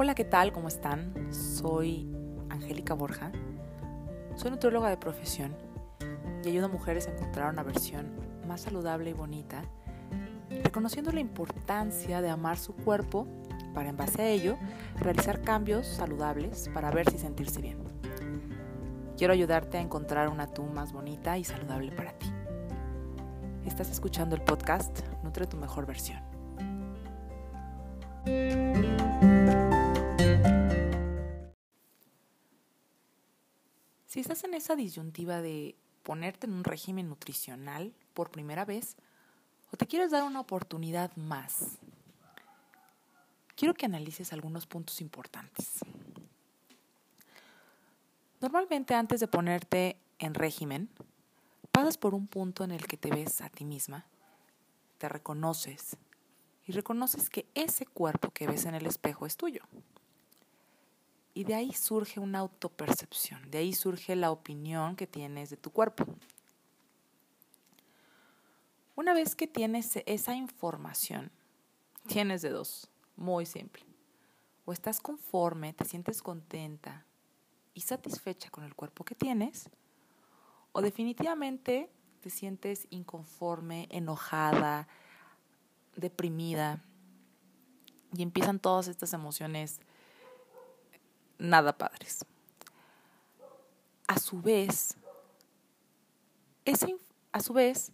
Hola, ¿qué tal? ¿Cómo están? Soy Angélica Borja. Soy nutrióloga de profesión y ayudo a mujeres a encontrar una versión más saludable y bonita, reconociendo la importancia de amar su cuerpo para en base a ello realizar cambios saludables para ver si sentirse bien. Quiero ayudarte a encontrar una tú más bonita y saludable para ti. Estás escuchando el podcast Nutre tu mejor versión. Si estás en esa disyuntiva de ponerte en un régimen nutricional por primera vez o te quieres dar una oportunidad más, quiero que analices algunos puntos importantes. Normalmente antes de ponerte en régimen, pasas por un punto en el que te ves a ti misma, te reconoces y reconoces que ese cuerpo que ves en el espejo es tuyo. Y de ahí surge una autopercepción, de ahí surge la opinión que tienes de tu cuerpo. Una vez que tienes esa información, tienes de dos, muy simple. O estás conforme, te sientes contenta y satisfecha con el cuerpo que tienes, o definitivamente te sientes inconforme, enojada, deprimida y empiezan todas estas emociones nada padres. A su vez, a su vez,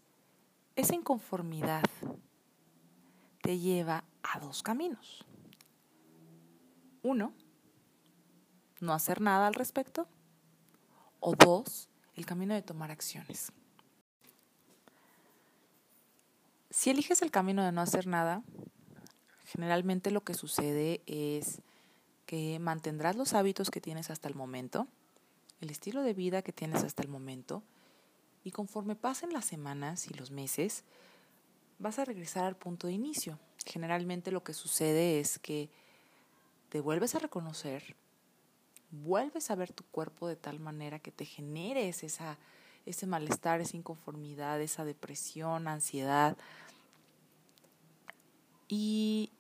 esa inconformidad te lleva a dos caminos. Uno, no hacer nada al respecto. O dos, el camino de tomar acciones. Si eliges el camino de no hacer nada, generalmente lo que sucede es que mantendrás los hábitos que tienes hasta el momento, el estilo de vida que tienes hasta el momento, y conforme pasen las semanas y los meses, vas a regresar al punto de inicio. Generalmente lo que sucede es que te vuelves a reconocer, vuelves a ver tu cuerpo de tal manera que te generes esa, ese malestar, esa inconformidad, esa depresión, ansiedad. Y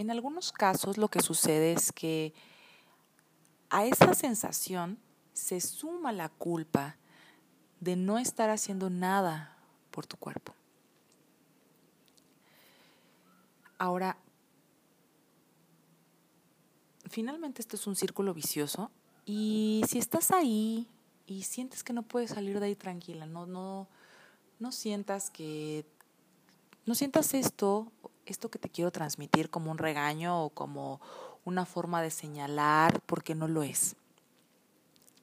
en algunos casos lo que sucede es que a esa sensación se suma la culpa de no estar haciendo nada por tu cuerpo. Ahora, finalmente esto es un círculo vicioso y si estás ahí y sientes que no puedes salir de ahí tranquila, no, no, no sientas que, no sientas esto esto que te quiero transmitir como un regaño o como una forma de señalar porque no lo es.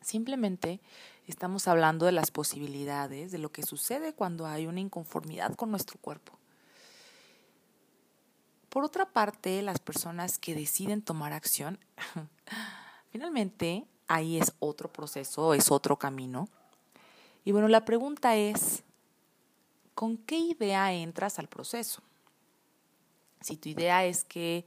Simplemente estamos hablando de las posibilidades, de lo que sucede cuando hay una inconformidad con nuestro cuerpo. Por otra parte, las personas que deciden tomar acción, finalmente ahí es otro proceso, es otro camino. Y bueno, la pregunta es, ¿con qué idea entras al proceso? Si tu idea es que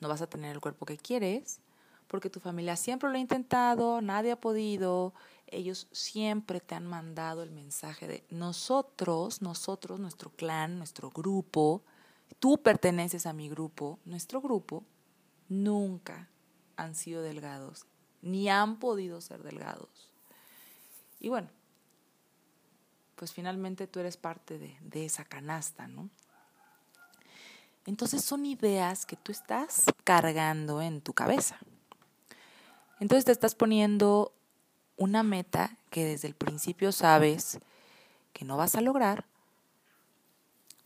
no vas a tener el cuerpo que quieres, porque tu familia siempre lo ha intentado, nadie ha podido, ellos siempre te han mandado el mensaje de nosotros, nosotros, nuestro clan, nuestro grupo, tú perteneces a mi grupo, nuestro grupo, nunca han sido delgados, ni han podido ser delgados. Y bueno, pues finalmente tú eres parte de, de esa canasta, ¿no? Entonces son ideas que tú estás cargando en tu cabeza. Entonces te estás poniendo una meta que desde el principio sabes que no vas a lograr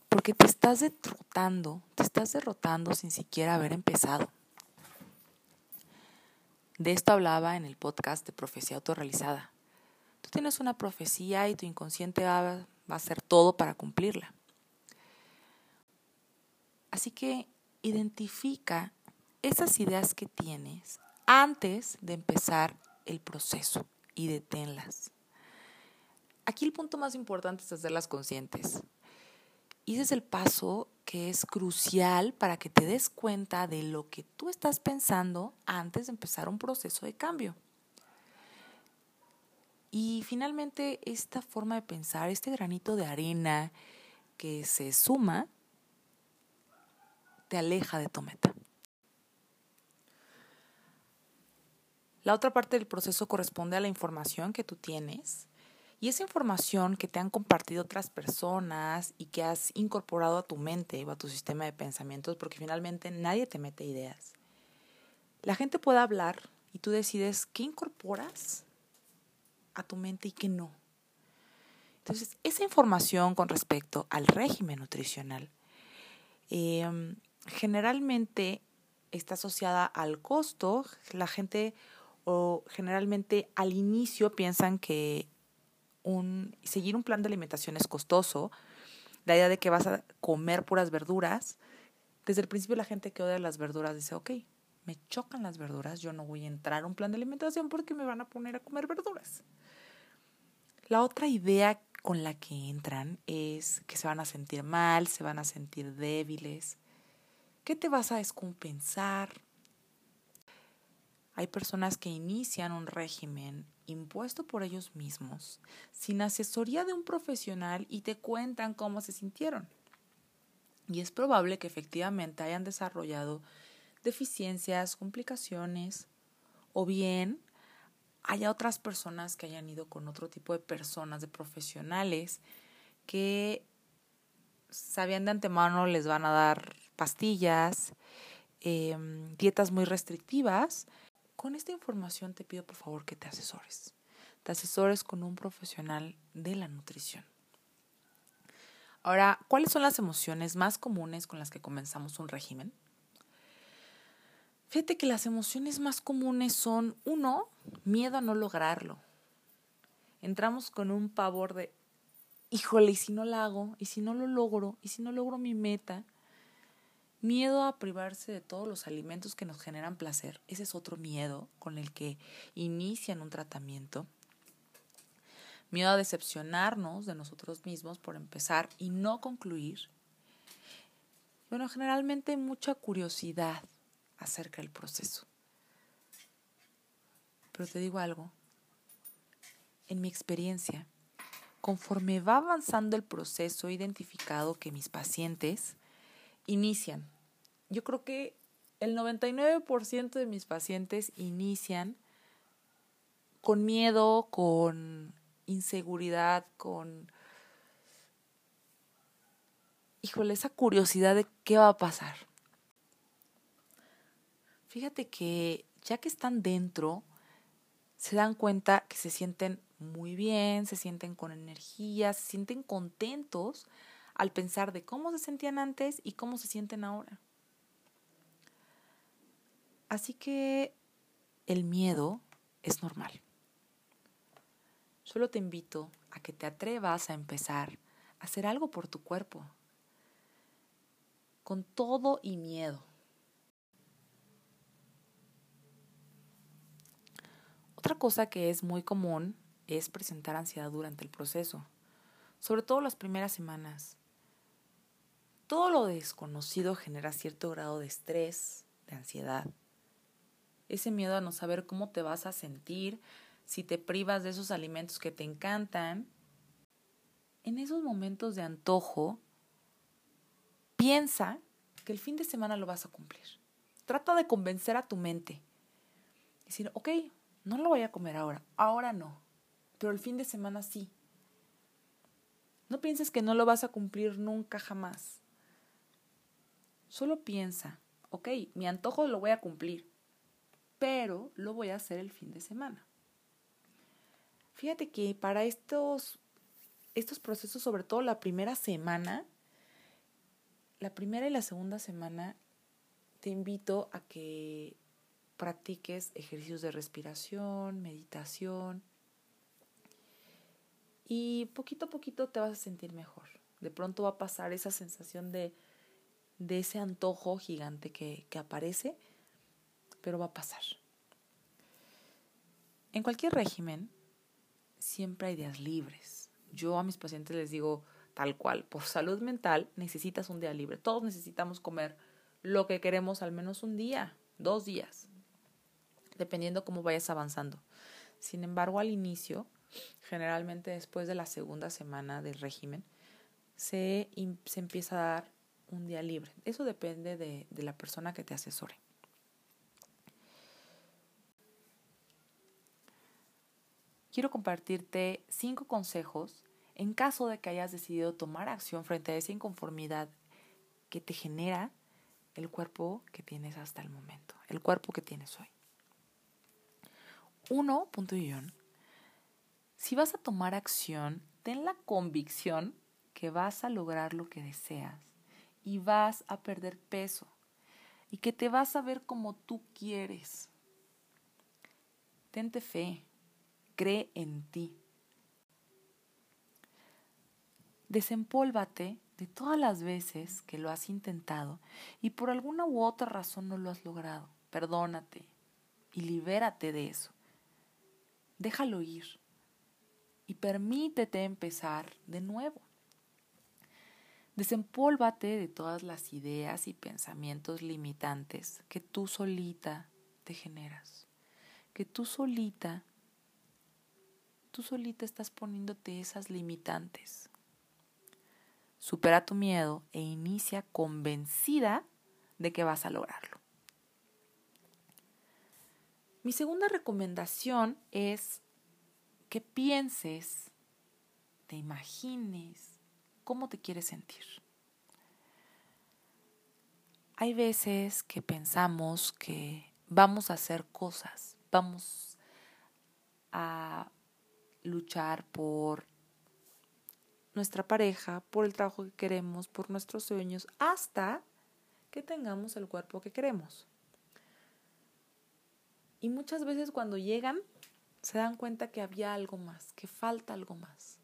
porque te estás derrotando, te estás derrotando sin siquiera haber empezado. De esto hablaba en el podcast de Profecía Autorrealizada. Tú tienes una profecía y tu inconsciente va, va a hacer todo para cumplirla. Así que identifica esas ideas que tienes antes de empezar el proceso y deténlas. Aquí el punto más importante es hacerlas conscientes. Y ese es el paso que es crucial para que te des cuenta de lo que tú estás pensando antes de empezar un proceso de cambio. Y finalmente esta forma de pensar, este granito de arena que se suma, te aleja de tu meta. La otra parte del proceso corresponde a la información que tú tienes y esa información que te han compartido otras personas y que has incorporado a tu mente o a tu sistema de pensamientos, porque finalmente nadie te mete ideas. La gente puede hablar y tú decides qué incorporas a tu mente y qué no. Entonces, esa información con respecto al régimen nutricional em, generalmente está asociada al costo. La gente o generalmente al inicio piensan que un, seguir un plan de alimentación es costoso. La idea de que vas a comer puras verduras. Desde el principio la gente que odia las verduras dice, ok, me chocan las verduras, yo no voy a entrar a un plan de alimentación porque me van a poner a comer verduras. La otra idea con la que entran es que se van a sentir mal, se van a sentir débiles, que te vas a descompensar. Hay personas que inician un régimen impuesto por ellos mismos, sin asesoría de un profesional y te cuentan cómo se sintieron. Y es probable que efectivamente hayan desarrollado deficiencias, complicaciones, o bien haya otras personas que hayan ido con otro tipo de personas, de profesionales, que sabían de antemano les van a dar pastillas, em, dietas muy restrictivas. Con esta información te pido por favor que te asesores. Te asesores con un profesional de la nutrición. Ahora, ¿cuáles son las emociones más comunes con las que comenzamos un régimen? Fíjate que las emociones más comunes son, uno, miedo a no lograrlo. Entramos con un pavor de, híjole, ¿y si no la hago? ¿Y si no lo logro? ¿Y si no logro mi meta? Miedo a privarse de todos los alimentos que nos generan placer. Ese es otro miedo con el que inician un tratamiento. Miedo a decepcionarnos de nosotros mismos por empezar y no concluir. Bueno, generalmente mucha curiosidad acerca del proceso. Pero te digo algo, en mi experiencia, conforme va avanzando el proceso, he identificado que mis pacientes inician. Yo creo que el 99% de mis pacientes inician con miedo, con inseguridad, con, híjole, esa curiosidad de qué va a pasar. Fíjate que ya que están dentro, se dan cuenta que se sienten muy bien, se sienten con energía, se sienten contentos al pensar de cómo se sentían antes y cómo se sienten ahora. Así que el miedo es normal. Solo te invito a que te atrevas a empezar a hacer algo por tu cuerpo, con todo y miedo. Otra cosa que es muy común es presentar ansiedad durante el proceso, sobre todo las primeras semanas. Todo lo desconocido genera cierto grado de estrés, de ansiedad. Ese miedo a no saber cómo te vas a sentir si te privas de esos alimentos que te encantan. En esos momentos de antojo, piensa que el fin de semana lo vas a cumplir. Trata de convencer a tu mente. Decir, ok, no lo voy a comer ahora, ahora no, pero el fin de semana sí. No pienses que no lo vas a cumplir nunca jamás. Solo piensa, ok, mi antojo lo voy a cumplir, pero lo voy a hacer el fin de semana. Fíjate que para estos, estos procesos, sobre todo la primera semana, la primera y la segunda semana, te invito a que practiques ejercicios de respiración, meditación y poquito a poquito te vas a sentir mejor. De pronto va a pasar esa sensación de, de ese antojo gigante que, que aparece, pero va a pasar. En cualquier régimen siempre hay días libres. Yo a mis pacientes les digo tal cual, por salud mental necesitas un día libre. Todos necesitamos comer lo que queremos al menos un día, dos días dependiendo cómo vayas avanzando. Sin embargo, al inicio, generalmente después de la segunda semana del régimen, se, se empieza a dar un día libre. Eso depende de, de la persona que te asesore. Quiero compartirte cinco consejos en caso de que hayas decidido tomar acción frente a esa inconformidad que te genera el cuerpo que tienes hasta el momento, el cuerpo que tienes hoy. Uno, punto y Si vas a tomar acción, ten la convicción que vas a lograr lo que deseas y vas a perder peso y que te vas a ver como tú quieres. Tente fe, cree en ti. Desempólvate de todas las veces que lo has intentado y por alguna u otra razón no lo has logrado. Perdónate y libérate de eso. Déjalo ir y permítete empezar de nuevo. Desempólvate de todas las ideas y pensamientos limitantes que tú solita te generas, que tú solita, tú solita estás poniéndote esas limitantes. Supera tu miedo e inicia convencida de que vas a lograrlo. Mi segunda recomendación es que pienses, te imagines, cómo te quieres sentir. Hay veces que pensamos que vamos a hacer cosas, vamos a luchar por nuestra pareja, por el trabajo que queremos, por nuestros sueños, hasta que tengamos el cuerpo que queremos. Y muchas veces cuando llegan se dan cuenta que había algo más, que falta algo más.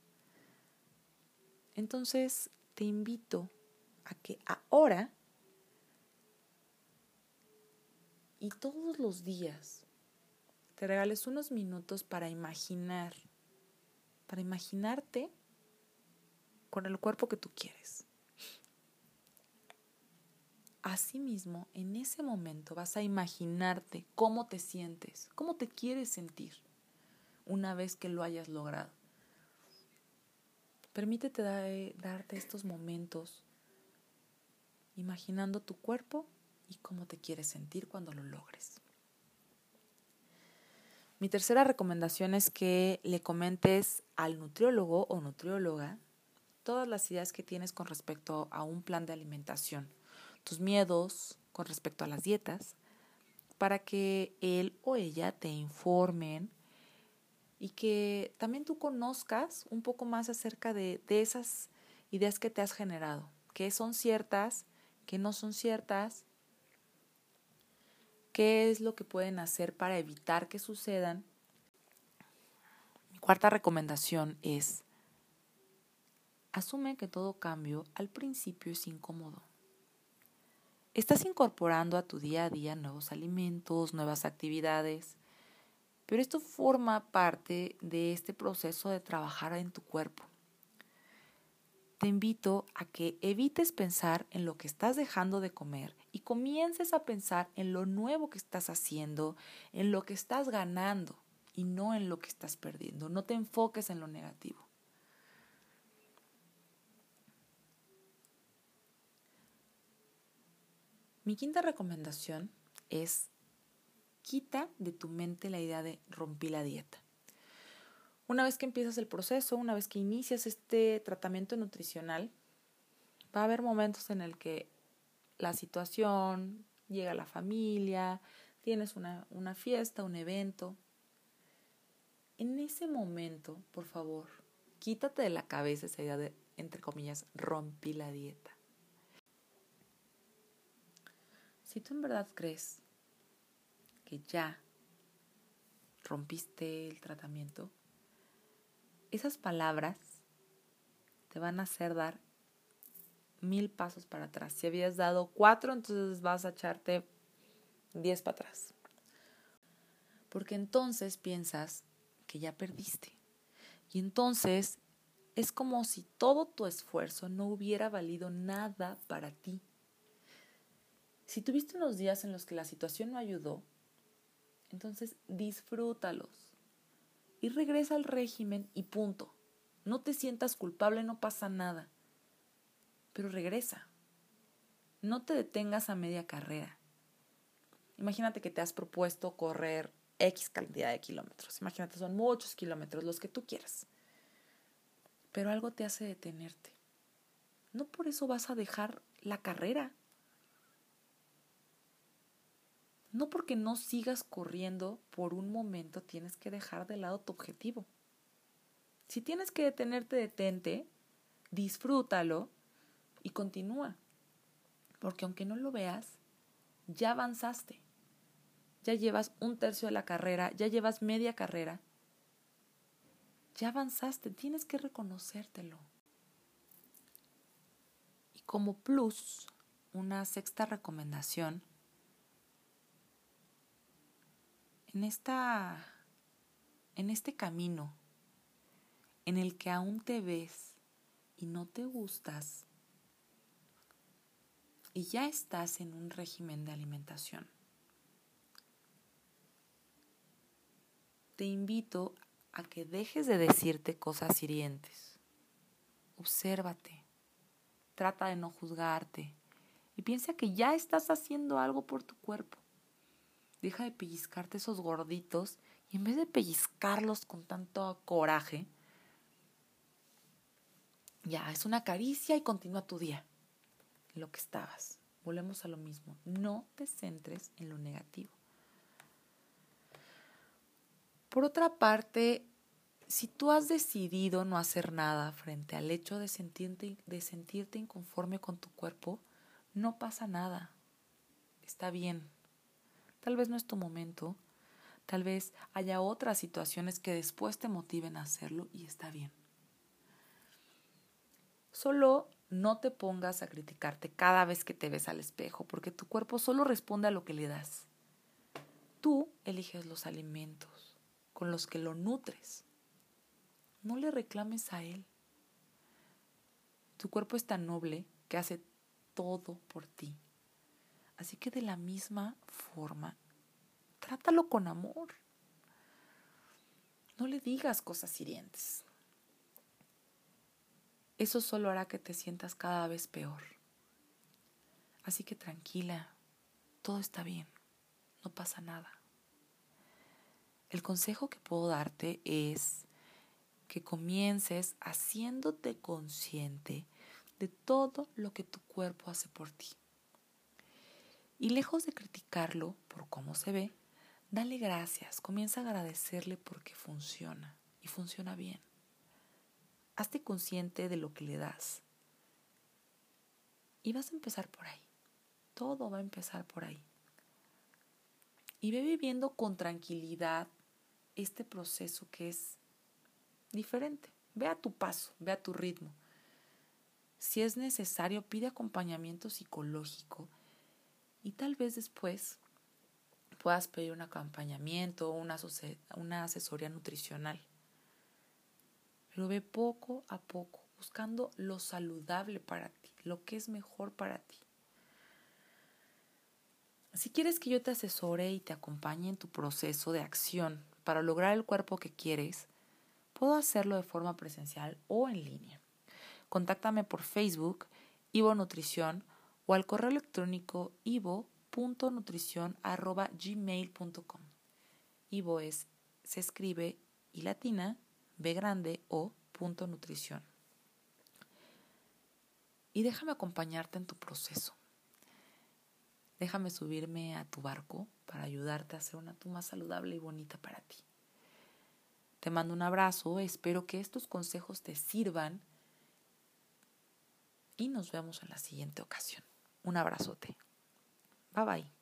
Entonces te invito a que ahora y todos los días te regales unos minutos para imaginar, para imaginarte con el cuerpo que tú quieres. Asimismo, en ese momento vas a imaginarte cómo te sientes, cómo te quieres sentir una vez que lo hayas logrado. Permítete darte estos momentos imaginando tu cuerpo y cómo te quieres sentir cuando lo logres. Mi tercera recomendación es que le comentes al nutriólogo o nutrióloga todas las ideas que tienes con respecto a un plan de alimentación, tus miedos con respecto a las dietas, para que él o ella te informen y que también tú conozcas un poco más acerca de, esas ideas que te has generado, que son ciertas, que no son ciertas, qué es lo que pueden hacer para evitar que sucedan. Mi cuarta recomendación es, asume que todo cambio al principio es incómodo. Estás incorporando a tu día a día nuevos alimentos, nuevas actividades, pero esto forma parte de este proceso de trabajar en tu cuerpo. Te invito a que evites pensar en lo que estás dejando de comer y comiences a pensar en lo nuevo que estás haciendo, en lo que estás ganando y no en lo que estás perdiendo. No te enfoques en lo negativo. Mi quinta recomendación es quita de tu mente la idea de rompí la dieta. Una vez que empiezas el proceso, una vez que inicias este tratamiento nutricional, va a haber momentos en el que la situación, llega la familia, tienes una, una fiesta, un evento. En ese momento, por favor, quítate de la cabeza esa idea de, entre comillas, rompí la dieta. Si tú en verdad crees que ya rompiste el tratamiento, esas palabras te van a hacer dar mil pasos para atrás. Si habías dado cuatro, entonces vas a echarte diez para atrás. Porque entonces piensas que ya perdiste. Y entonces es como si todo tu esfuerzo no hubiera valido nada para ti. Si tuviste unos días en los que la situación no ayudó, entonces disfrútalos y regresa al régimen y punto. No te sientas culpable, no pasa nada. Pero regresa. No te detengas a media carrera. Imagínate que te has propuesto correr X cantidad de kilómetros. Imagínate, son muchos kilómetros, los que tú quieras. Pero algo te hace detenerte. No por eso vas a dejar la carrera. No porque no sigas corriendo por un momento tienes que dejar de lado tu objetivo. Si tienes que detenerte, detente, disfrútalo y continúa. Porque aunque no lo veas, ya avanzaste. Ya llevas un tercio de la carrera, ya llevas media carrera. Ya avanzaste, tienes que reconocértelo. Y como plus, una sexta recomendación, en esta en este camino en el que aún te ves y no te gustas y ya estás en un régimen de alimentación. Te invito a que dejes de decirte cosas hirientes. Obsérvate. Trata de no juzgarte. Y piensa que ya estás haciendo algo por tu cuerpo. Deja de pellizcarte esos gorditos y en vez de pellizcarlos con tanto coraje, ya es una caricia y continúa tu día lo que estabas. Volvemos a lo mismo. No te centres en lo negativo. Por otra parte, si tú has decidido no hacer nada frente al hecho de sentirte, de sentirte inconforme con tu cuerpo, no pasa nada. Está bien. Tal vez no es tu momento. Tal vez haya otras situaciones que después te motiven a hacerlo y está bien. Solo no te pongas a criticarte cada vez que te ves al espejo, porque tu cuerpo solo responde a lo que le das. Tú eliges los alimentos con los que lo nutres. No le reclames a él. Tu cuerpo es tan noble que hace todo por ti. Así que de la misma forma, trátalo con amor. No le digas cosas hirientes eso solo hará que te sientas cada vez peor. Así que tranquila, todo está bien, no pasa nada. El consejo que puedo darte es que comiences haciéndote consciente de todo lo que tu cuerpo hace por ti. Y lejos de criticarlo por cómo se ve, dale gracias, comienza a agradecerle porque funciona y funciona bien. Hazte consciente de lo que le das. Y vas a empezar por ahí. Todo va a empezar por ahí. Y ve viviendo con tranquilidad este proceso que es diferente. Ve a tu paso, ve a tu ritmo. Si es necesario, pide acompañamiento psicológico y tal vez después puedas pedir un acompañamiento o una, una asesoría nutricional pero ve poco a poco, buscando lo saludable para ti, lo que es mejor para ti. Si quieres que yo te asesore y te acompañe en tu proceso de acción para lograr el cuerpo que quieres, puedo hacerlo de forma presencial o en línea. Contáctame por Facebook, Ivo Nutrición, o al correo electrónico ivo.nutrición.gmail.com. Ivo es, se escribe y latina B grande o punto nutrición. Y déjame acompañarte en tu proceso. Déjame subirme a tu barco para ayudarte a hacer una tú más saludable y bonita para ti. Te mando un abrazo, espero que estos consejos te sirvan y nos vemos en la siguiente ocasión. Un abrazote. Bye bye.